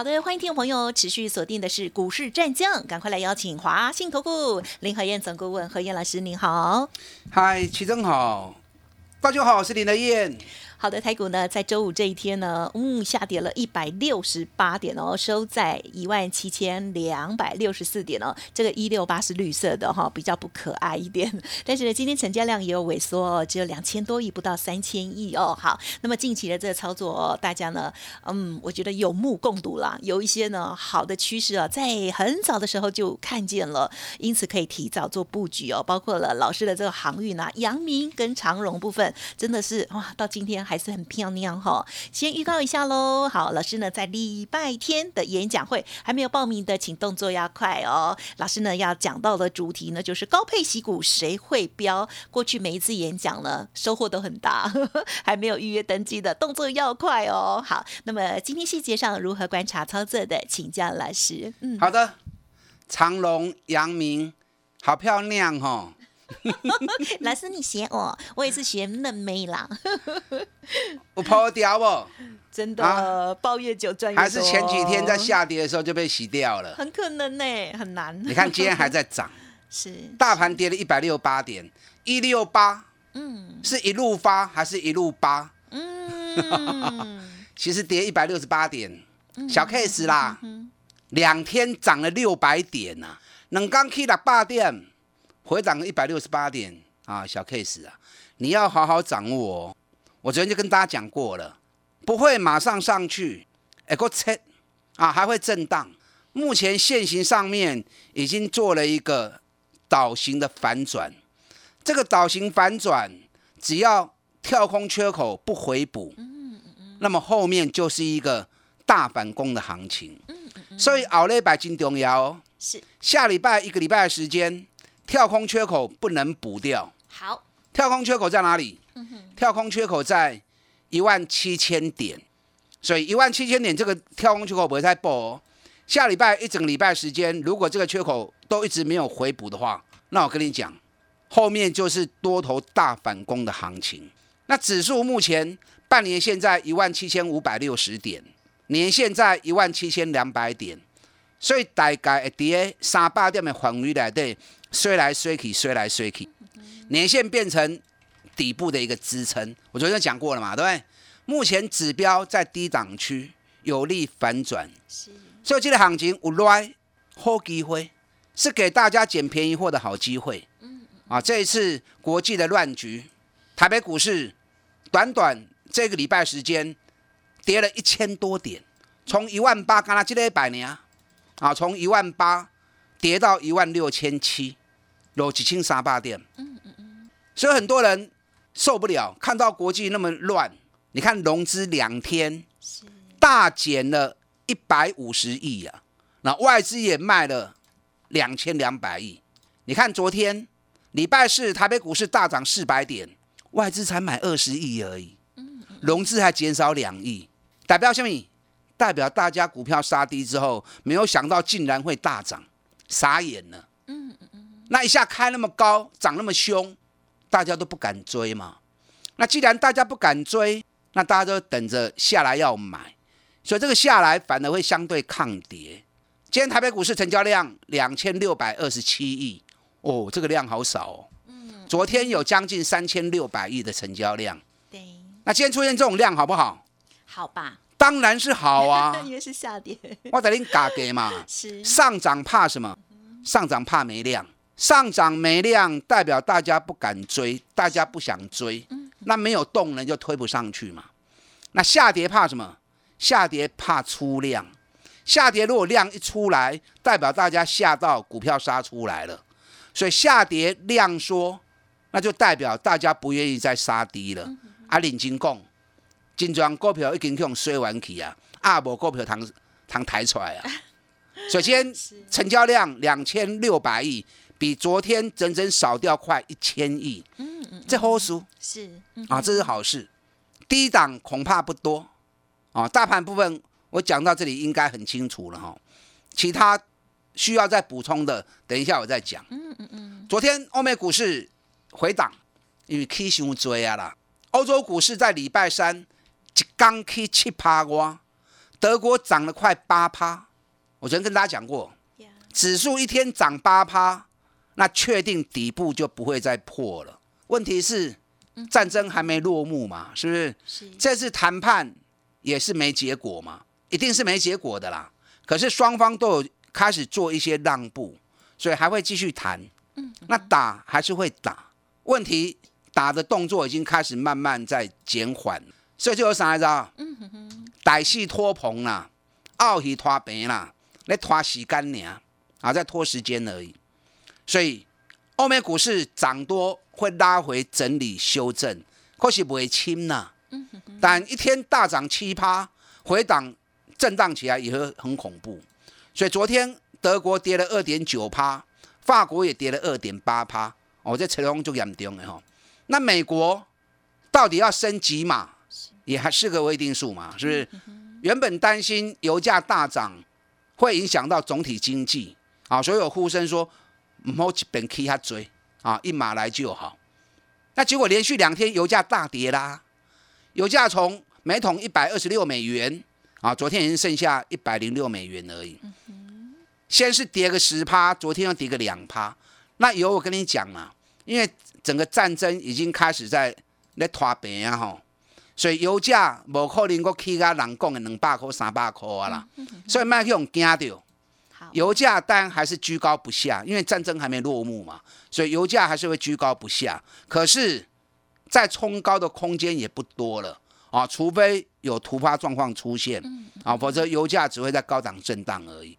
好的，欢迎听众朋友持续锁定的是股市战将，赶快来邀请华信投顾林和燕总顾问何燕老师，您好。嗨，齐正好，大家好，我是林德燕。好的，台股呢在周五这一天呢，嗯，下跌了一百六十八点哦，收在一万七千两百六十四点哦。这个一六八是绿色的哈，比较不可爱一点。但是呢，今天成交量也有萎缩哦，只有两千多亿，不到三千亿哦。好，那么近期的这个操作，大家呢，嗯，我觉得有目共睹啦，有一些呢好的趋势啊，在很早的时候就看见了，因此可以提早做布局哦。包括了老师的这个航运啊，阳明跟长荣部分，真的是哇，到今天。还是很漂亮哈，先预告一下喽。好，老师呢在礼拜天的演讲会还没有报名的，请动作要快哦。老师呢要讲到的主题呢就是高配息股谁会标？过去每一次演讲呢收获都很大，还没有预约登记的动作要快哦。好，那么今天细节上如何观察操作的，请教老师。嗯，好的，长隆、阳明，好漂亮哈。老师，你学我，我也是学嫩妹啦。我抛掉不？真的，抱越久赚越多。还是前几天在下跌的时候就被洗掉了？很可能呢，很难。你看今天还在涨，是大盘跌了一百六十八点，一六八，嗯，是一路发还是一路八？嗯，其实跌一百六十八点，小 case 啦。两天涨了六百点呐，能刚去了八点。回档一百六十八点啊，小 case 啊，你要好好掌握哦。我昨天就跟大家讲过了，不会马上上去，哎，个切啊，还会震荡。目前现形上面已经做了一个倒型的反转，这个倒型反转只要跳空缺口不回补，那么后面就是一个大反攻的行情。所以熬了百斤重要，是下礼拜一个礼拜的时间。跳空缺口不能补掉。好，跳空缺口在哪里？跳空缺口在一万七千点，所以一万七千点这个跳空缺口不会再补。下礼拜一整礼拜时间，如果这个缺口都一直没有回补的话，那我跟你讲，后面就是多头大反攻的行情。那指数目前半年现在一万七千五百六十点，年现在一万七千两百点，所以大概跌三百点的范围内底。衰来衰去，衰来衰去，年线变成底部的一个支撑。我昨天讲过了嘛，对不对？目前指标在低档区，有利反转。是，所以这个行情有来好机会，是给大家捡便宜货的好机会。嗯啊，这一次国际的乱局，台北股市短短这个礼拜时间跌了一千多点，从一万八，刚刚记得一百年啊，从一万八跌到一万六千七。有几千三百点，嗯嗯嗯，所以很多人受不了，看到国际那么乱，你看融资两天大减了一百五十亿啊，那外资也卖了两千两百亿。你看昨天礼拜四台北股市大涨四百点，外资才买二十亿而已，融资还减少两亿，代表什么？代表大家股票杀低之后，没有想到竟然会大涨，傻眼了。那一下开那么高，涨那么凶，大家都不敢追嘛。那既然大家不敢追，那大家都等着下来要买，所以这个下来反而会相对抗跌。今天台北股市成交量两千六百二十七亿，哦，这个量好少哦。嗯。昨天有将近三千六百亿的成交量。对。那今天出现这种量好不好？好吧。当然是好啊。因为是下跌。我等你嘎给嘛。是。上涨怕什么？上涨怕没量。上涨没量，代表大家不敢追，大家不想追，那没有动能就推不上去嘛。那下跌怕什么？下跌怕出量，下跌如果量一出来，代表大家吓到股票杀出来了，所以下跌量缩，那就代表大家不愿意再杀低了。啊，领金讲，金砖股票已经用衰完去啊，啊无股票通通抬出来啊。首先成交量两千六百亿。比昨天整整少掉快一千亿。嗯嗯，这好事是啊，这是好事。低档恐怕不多啊。大盘部分我讲到这里应该很清楚了哈。其他需要再补充的，等一下我再讲。嗯嗯嗯。昨天欧美股市回档，因为 K 熊追啊啦。欧洲股市在礼拜三一刚 K 七趴哇，德国涨了快八趴。我昨天跟大家讲过，指数一天涨八趴，那确定底部就不会再破了。问题是战争还没落幕嘛，是不是？是。这次谈判也是没结果嘛，一定是没结果的啦。可是双方都有开始做一些让步，所以还会继续谈。嗯。那打还是会打，问题打的动作已经开始慢慢在减缓，所以就有啥来着？嗯哼哼。歹戏拖棚啦，傲戏拖平啦。来拖时间呢，啊，在拖时间而已。所以欧美股市涨多会拉回整理修正，可是不会轻呐。但一天大涨七趴，回档震荡起来也会很恐怖。所以昨天德国跌了二点九趴，法国也跌了二点八趴。哦，这成龙就严重了哈。那美国到底要升级嘛？也还是个未定数嘛？是不是？原本担心油价大涨。会影响到总体经济啊，所以有呼声说，唔好一边起下追啊，一马来就好。那结果连续两天油价大跌啦，油价从每桶一百二十六美元啊，昨天已经剩下一百零六美元而已。先是跌个十趴，昨天又跌个两趴。那油我跟你讲啊，因为整个战争已经开始在在拖平啊吼。所以油价无可能够起到人讲的两百块、三百块啊啦，所以卖去用惊到。油价当然还是居高不下，因为战争还没落幕嘛，所以油价还是会居高不下。可是再冲高的空间也不多了啊，除非有突发状况出现啊，否则油价只会在高档震荡而已。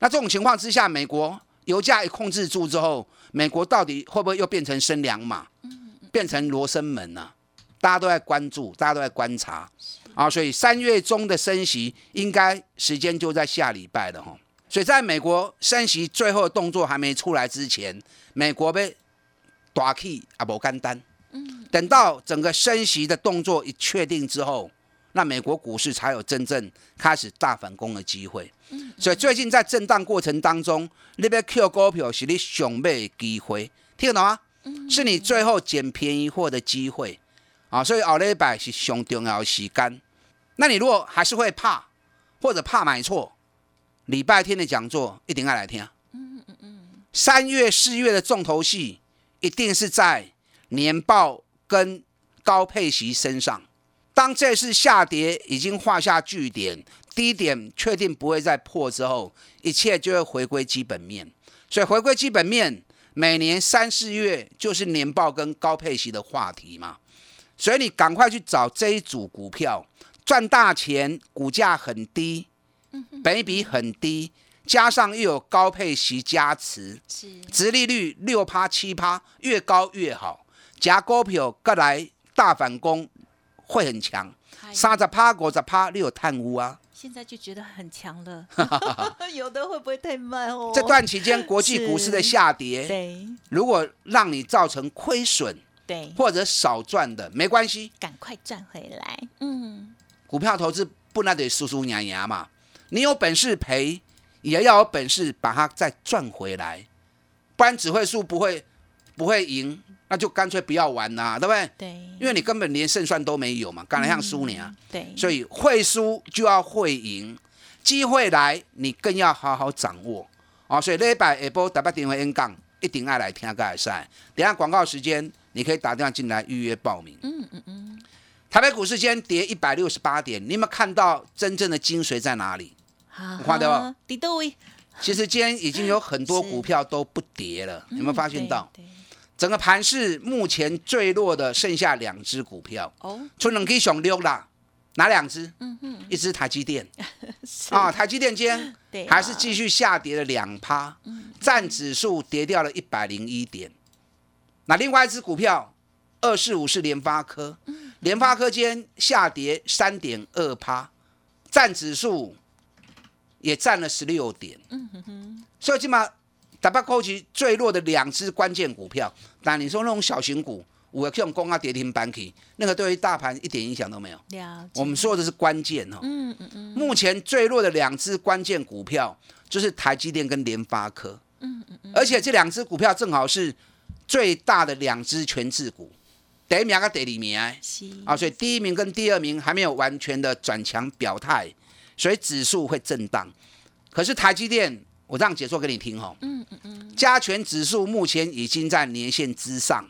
那这种情况之下，美国油价一控制住之后，美国到底会不会又变成升两码，变成罗生门呢？大家都在关注，大家都在观察啊，所以三月中的升息应该时间就在下礼拜了哈。所以在美国升息最后动作还没出来之前，美国被打气啊不干单。等到整个升息的动作一确定之后，那美国股市才有真正开始大反攻的机会。所以最近在震荡过程当中，那边 Q 股票是你想买的机会，听得懂吗？是你最后捡便宜货的机会。啊，所以后礼拜是上重要的时间。那你如果还是会怕，或者怕买错，礼拜天的讲座一定要来听。嗯嗯嗯。三月、四月的重头戏，一定是在年报跟高配息身上。当这次下跌已经画下句点，低点确定不会再破之后，一切就会回归基本面。所以回归基本面，每年三四月就是年报跟高配息的话题嘛。所以你赶快去找这一组股票，赚大钱，股价很低，本比很低，加上又有高配息加持，是，殖利率六趴七趴，越高越好，夹股票过来大反攻会很强，三十趴五十趴你有贪污啊？现在就觉得很强了，有的会不会太慢哦？这段期间国际股市的下跌，对，如果让你造成亏损。对，或者少赚的没关系，赶快赚回来。嗯，股票投资不那得输输牙牙嘛，你有本事赔，也要有本事把它再赚回来，不然只会输不会不会赢，那就干脆不要玩啦，对不对？对，因为你根本连胜算都没有嘛，干来像输你啊。对，所以会输就要会赢，机会来你更要好好掌握啊。所以礼拜下波打八电话 N 杠，一定爱来听个赛。等下广告时间。你可以打电话进来预约报名。嗯嗯嗯。台北股市今天跌一百六十八点，你有没有看到真正的精髓在哪里？好，看到不？底多位。其实今天已经有很多股票都不跌了，有没有发现到？整个盘市目前最弱的剩下两只股票。哦。春冷可以熊溜啦，哪两只？嗯嗯。一只台积电。啊，台积电今天还是继续下跌了两趴，占指数跌掉了一百零一点。那另外一只股票，二四五是联发科，联发科间下跌三点二趴，占指数也占了十六点。嗯哼哼，所以起码台北股市最弱的两只关键股票，那你说那种小型股，我这种公啊跌停板起，那个对于大盘一点影响都没有。我们说的是关键哦。嗯嗯嗯，目前最弱的两只关键股票就是台积电跟联发科。嗯嗯嗯。而且这两只股票正好是最大的两只全智股，第一名跟第二名啊，所以第一名跟第二名还没有完全的转强表态，所以指数会震荡。可是台积电，我这样解说给你听哦。嗯嗯嗯，加权指数目前已经在年线之上。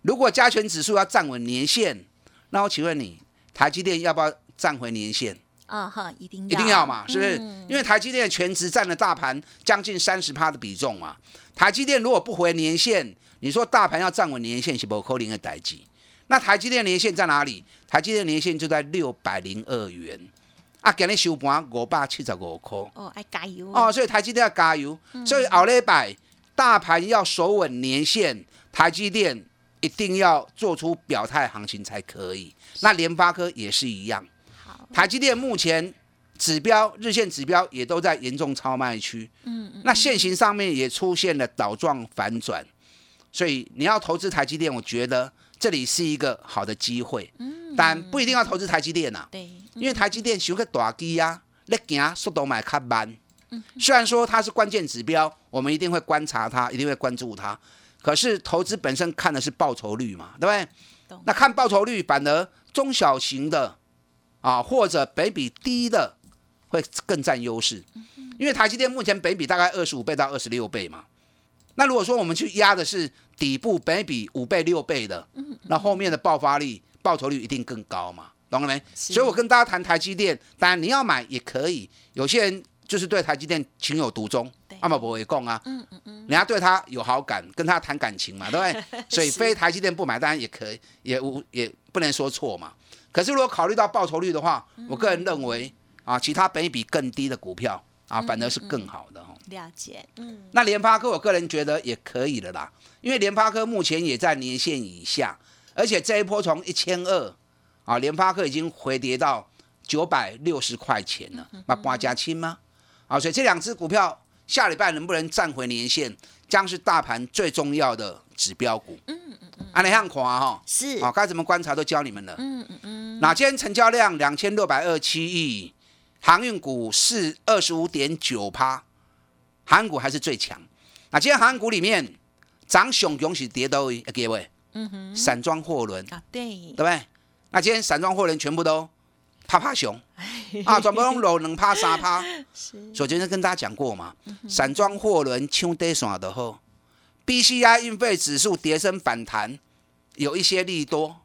如果加权指数要站稳年线，那我请问你，台积电要不要站回年线？啊哈，一定要一定要嘛，是不是？嗯因为台积电的全值占了大盘将近三十趴的比重嘛。台积电如果不回年线，你说大盘要站稳年线是不扣零的代志。那台积电年线在哪里？台积电年线就在六百零二元，啊，今日收盘五百七十五块。哦，爱加油。哦，所以台积电要加油。所以后礼拜大盘要守稳年线，台积电一定要做出表态行情才可以。那联发科也是一样。好，台积电目前指标日线指标也都在严重超卖区，嗯嗯，那现行上面也出现了倒状反转，所以你要投资台积电，我觉得这里是一个好的机会，嗯但不一定要投资台积电呐、对，因为台积电是个大机呀，咧行速度买较慢。嗯虽然说它是关键指标，我们一定会观察它，一定会关注它。可是投资本身看的是报酬率嘛，对不对懂？那看报酬率，反而中小型的啊，或者北比低的会更占优势。因为台积电目前北比大概二十五倍到二十六倍嘛。那如果说我们去压的是底部北比五倍六倍的，那后面的爆发力、报酬率一定更高嘛，懂了没？所以我跟大家谈台积电，当然你要买也可以，有些人就是对台积电情有独钟对，阿嘛不会供啊，嗯嗯嗯，人家对他有好感，跟他谈感情嘛，对不对？所以非台积电不买，当然也可以，也无也不能说错嘛。可是如果考虑到报酬率的话，我个人认为啊，其他本益比更低的股票啊，反而是更好的哈。了解，嗯，那联发科，我个人觉得也可以的啦，因为联发科目前也在年线以下，而且这一波从一千二啊，联发科已经回跌到九百六十块钱了，那八加亲吗？啊，所以这两只股票下礼拜能不能站回年线，将是大盘最重要的指标股。嗯嗯嗯，安尼样看哈，是，啊，该怎么观察都教你们了。嗯嗯嗯，那今天成交量两千六百二七亿，航运股是二十五点九趴，航运股还是最强。那今天航运股里面涨熊熊是跌到各位，嗯哼，散装货轮，啊，对对，不对？那今天散装货轮全部都趴趴熊啊，全部都落两趴三趴。是，所以今天跟大家讲过嘛，散装货轮抢跌线的后，BCI 运费指数跌升反弹，有一些利多，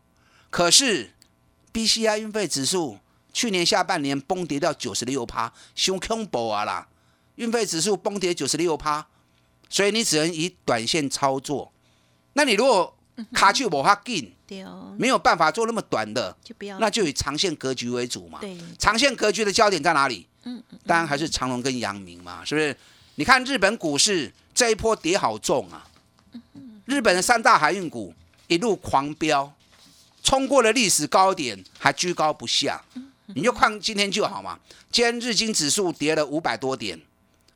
可是 BCI 运费指数去年下半年崩跌到九十六趴，凶恐怖啊啦！运费指数崩跌九十六趴，所以你只能以短线操作。那你如果卡去无法紧，对哦，没有办法做那么短的，就不要，那就以长线格局为主嘛。对，长线格局的焦点在哪里？嗯嗯，当然还是长隆跟阳明嘛，是不是？你看日本股市这一波跌好重啊，日本的三大海运股一路狂飙，冲过了历史高点，还居高不下。你就看今天就好嘛，今天日经指数跌了五百多点，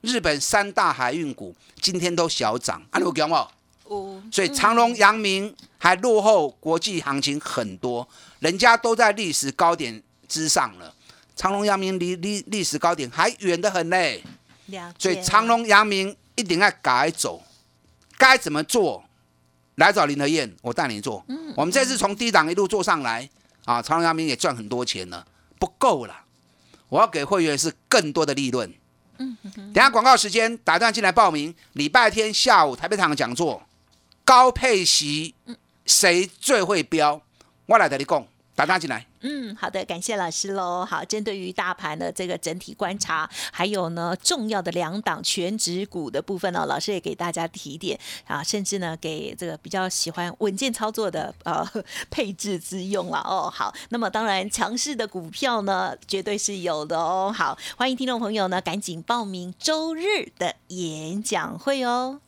日本三大海运股今天都小涨，啊，你有讲所以长隆、阳明还落后国际行情很多，人家都在历史高点之上了，长隆、阳明离历历史高点还远得很嘞。所以长隆、阳明一定要改走，该怎么做？来找林和燕，我带你做。我们这次从低档一路做上来啊，长隆、阳明也赚很多钱了，不够了，我要给会员是更多的利润。等下广告时间，打电话进来报名，礼拜天下午台北场的讲座，高配息谁最会标？我来跟你讲，大家进来。嗯，好的，感谢老师喽。好，针对于大盘的这个整体观察，还有呢重要的两档全指股的部分呢，老师也给大家提点啊，甚至呢给这个比较喜欢稳健操作的呃配置之用了哦。好，那么当然强势的股票呢，绝对是有的哦。好，欢迎听众朋友呢赶紧报名周日的演讲会哦。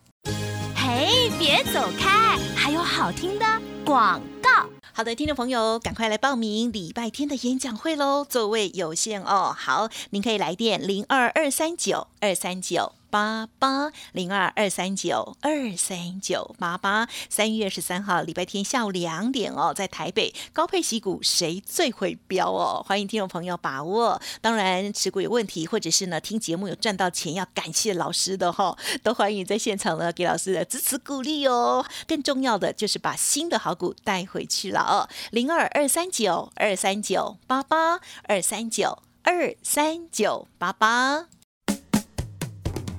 哎，别走开，还有好听的广告。好的，听众朋友，赶快来报名礼拜天的演讲会喽！座位有限哦。好，您可以来电零二二三九二三九八八零二二三九二三九八八。三月十三号礼拜天下午两点哦，在台北高配息股谁最会标哦？欢迎听众朋友把握。当然持股有问题，或者是呢听节目有赚到钱要感谢老师的哈、都欢迎在现场呢给老师的支持鼓励哦。更重要的就是把新的好股带回去了哦。零二二三九二三九八八二三九二三九八八。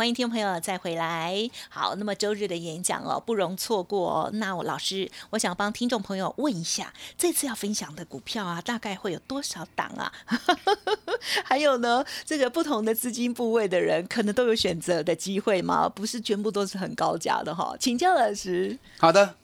欢迎听众朋友再回来。好，那么周日的演讲哦，不容错过哦。那我老师，我想帮听众朋友问一下，这次要分享的股票啊，大概会有多少档啊？还有呢，这个不同的资金部位的人，可能都有选择的机会吗？不是全部都是很高价的哈。请教老师。好的，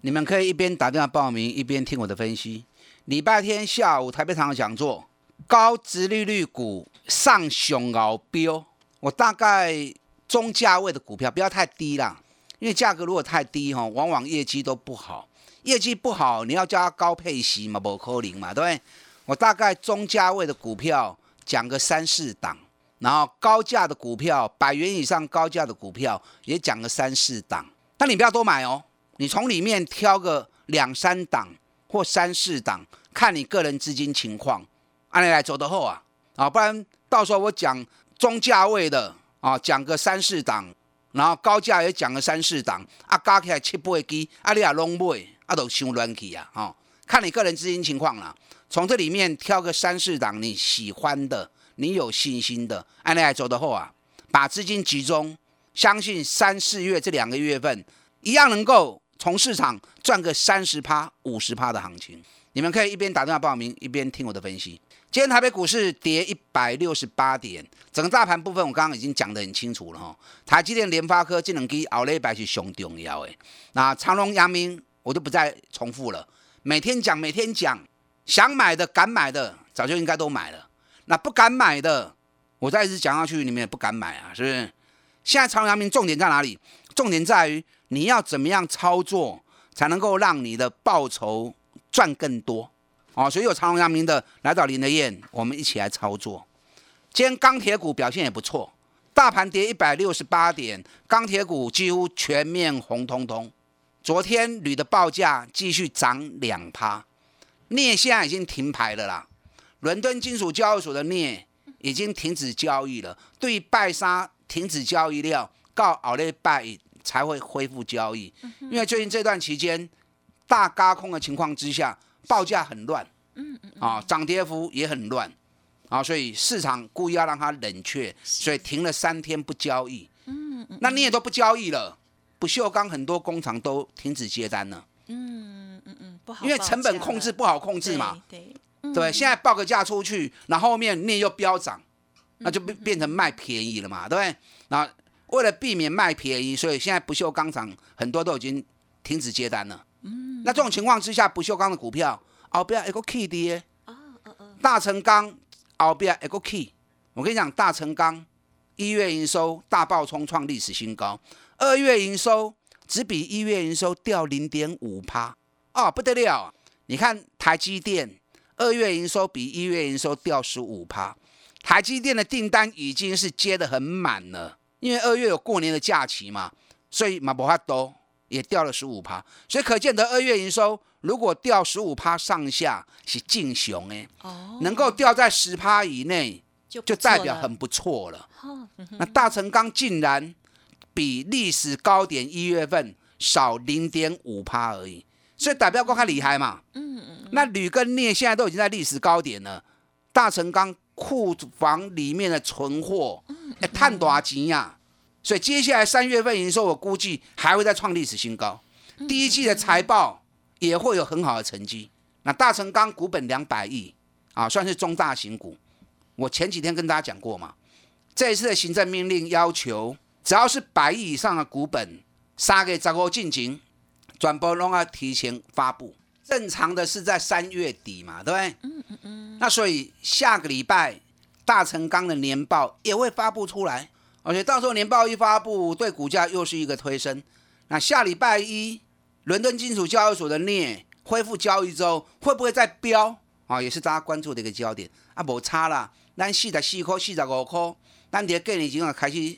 你们可以一边打电话报名，一边听我的分析。礼拜天下午台北场的讲座，高殖利率股上熊熬标，我大概中价位的股票不要太低啦，因为价格如果太低哈，往往业绩都不好。业绩不好，你要叫它高配息嘛，不可能嘛，对不对？我大概中价位的股票讲个三四档，然后高价的股票，百元以上高价的股票也讲个三四档。但你不要多买哦，你从里面挑个两三档或三四档，看你个人资金情况，按你来走的后啊啊，不然到时候我讲中价位的啊，讲个三四档，然后高价也讲个三四档，啊加起来七八支，啊你也拢买，啊都伤乱去啊，哦，看你个人资金情况啦，从这里面挑个三四档你喜欢的，你有信心的，按你来走的后啊，把资金集中，相信三四月这两个月份一样能够从市场赚个三十趴、五十趴的行情。你们可以一边打电话报名，一边听我的分析。今天台北股市跌一百六十八点，整个大盘部分我刚刚已经讲得很清楚了哈。台积电、联发科这两支后礼拜是上重要的。那长隆、阳明我就不再重复了，每天讲，每天讲，想买的、敢买的，早就应该都买了。那不敢买的，我再一直讲下去，你们也不敢买啊，是不是？现在长隆、阳明重点在哪里？重点在于你要怎么样操作，才能够让你的报酬赚更多。哦，所以有长隆、阳明的来到林德燕，我们一起来操作。今天钢铁股表现也不错，大盘跌一百六十八点，钢铁股几乎全面红彤彤。昨天铝的报价继续涨两趴，镍现在已经停牌了啦。伦敦金属交易所的镍已经停止交易了，对拜沙停止交易料，告奥利拜才会恢复交易。因为最近这段期间大嘎空的情况之下，报价很乱，嗯嗯，啊，涨跌幅也很乱，啊，所以市场故意要让它冷却，所以停了三天不交易。嗯嗯，那你也都不交易了，不锈钢很多工厂都停止接单了，嗯嗯嗯，不好因为成本控制不好控制嘛，对，对？现在报个价出去，然后后面你又飙涨，那就变变成卖便宜了嘛，对不对？那为了避免卖便宜，所以现在不锈钢厂很多都已经停止接单了。嗯，那这种情况之下，不锈钢的股票后边一个 key 跌，大成钢后边一个 key。我跟你讲，大成钢一月营收大爆冲，创历史新高，二月营收只比一月营收掉零点五趴，哦，不得了。啊！你看台积电二月营收比一月营收掉十五趴，台积电的订单已经是接的很满了，因为二月有过年的假期嘛，所以马博哈多也掉了十五趴，所以可见得二月营收如果掉十五趴上下是劲雄哎，哦，能够掉在十趴以内，就就代表很不错了。那大成钢竟然比历史高点一月份少零点五趴而已，所以代表公开厉害嘛。嗯嗯。那铝跟镍现在都已经在历史高点了，大成钢库房里面的存货，哎，探多少钱呀？所以接下来三月份营收，我估计还会再创历史新高。第一季的财报也会有很好的成绩。那大成钢股本两百亿啊，算是中大型股。我前几天跟大家讲过嘛，这一次的行政命令要求，只要是百亿以上的股本，杀给杂货进行转播，都要提前发布。正常的是在三月底嘛，对不对？嗯嗯嗯。那所以下个礼拜大成钢的年报也会发布出来，而且到时候年报一发布，对股价又是一个推升。那下礼拜一，伦敦金属交易所的镍恢复交易之后，会不会再飙啊？也是大家关注的一个焦点啊，无差啦。咱四十四块、四十五块，咱伫过年前啊开始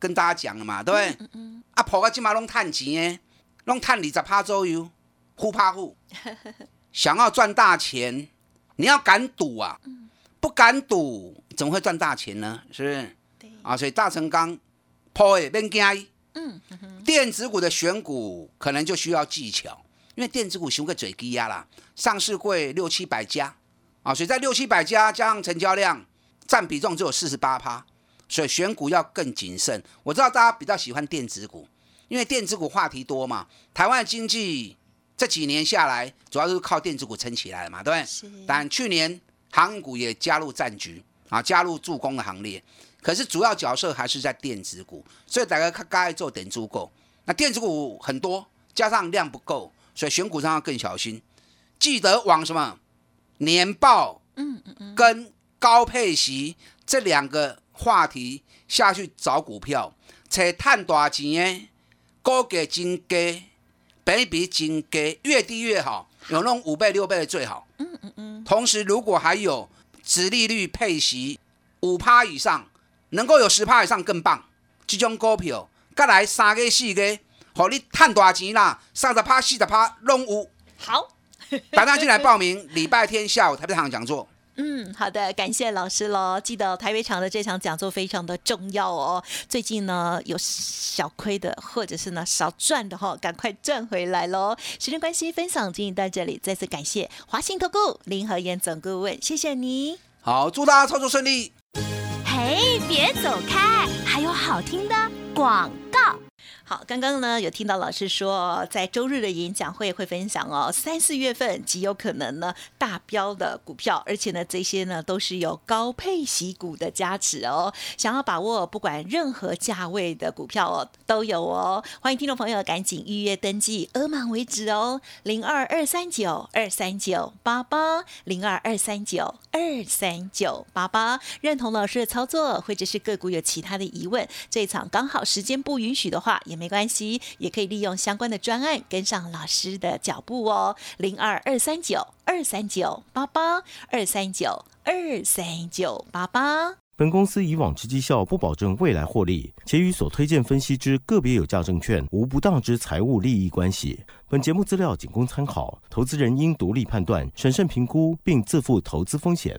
跟大家讲了嘛，对不对？啊，破个即马拢赚钱诶，拢赚二十趴左右，呼怕呼。想要赚大钱，你要敢赌啊！不敢赌，怎么会赚大钱呢？是不是？啊，所以大成钢破诶，变惊。嗯。电子股的选股可能就需要技巧，因为电子股熊个嘴低压啦，上市会六七百家啊，所以在六七百家加上成交量。占比重只有四十八趴，所以选股要更谨慎。我知道大家比较喜欢电子股，因为电子股话题多嘛。台湾经济这几年下来，主要是靠电子股撑起来的嘛，对不对？但去年航股也加入战局啊，加入助攻的行列。可是主要角色还是在电子股，所以大家看该做点足够。那电子股很多，加上量不够，所以选股上要更小心。记得往什么年报，嗯嗯嗯，跟。高配息这两个话题下去找股票，才探大钱诶，高价真低，比比真低，越低越好，有那种五倍六倍的最好。嗯嗯嗯。同时，如果还有殖利率配息五趴以上，能够有十趴以上更棒。这种股票，再来三个四个，好你赚大钱啦，三十趴四十趴拢有。好，大家进来报名，礼拜天下午台北场讲座。嗯，好的，感谢老师喽。记得台北场的这场讲座非常的重要哦。最近呢有小亏的，或者是呢少赚的哈，赶快赚回来喽。时间关系，分享经营到这里，再次感谢华信投顾林和燕总顾问，谢谢你。好，祝大家操作顺利。哎，别走开，还有好听的广告。好，刚刚呢有听到老师说，在周日的演讲会会分享哦，三四月份极有可能呢大标的股票，而且呢这些呢都是有高配息股的加持哦。想要把握不管任何价位的股票哦都有哦，欢迎听众朋友赶紧预约登记，额满为止哦，零二二三九二三九八八零二二三九二三九八八。认同老师的操作，或者是个股有其他的疑问，这一场刚好时间不允许的话。也没关系，也可以利用相关的专案跟上老师的脚步哦。零二二三九二三九八八二三九二三九八八。本公司以往之绩效不保证未来获利，且与所推荐分析之个别有价证券无不当之财务利益关系。本节目资料仅供参考，投资人应独立判断、审慎评估，并自负投资风险。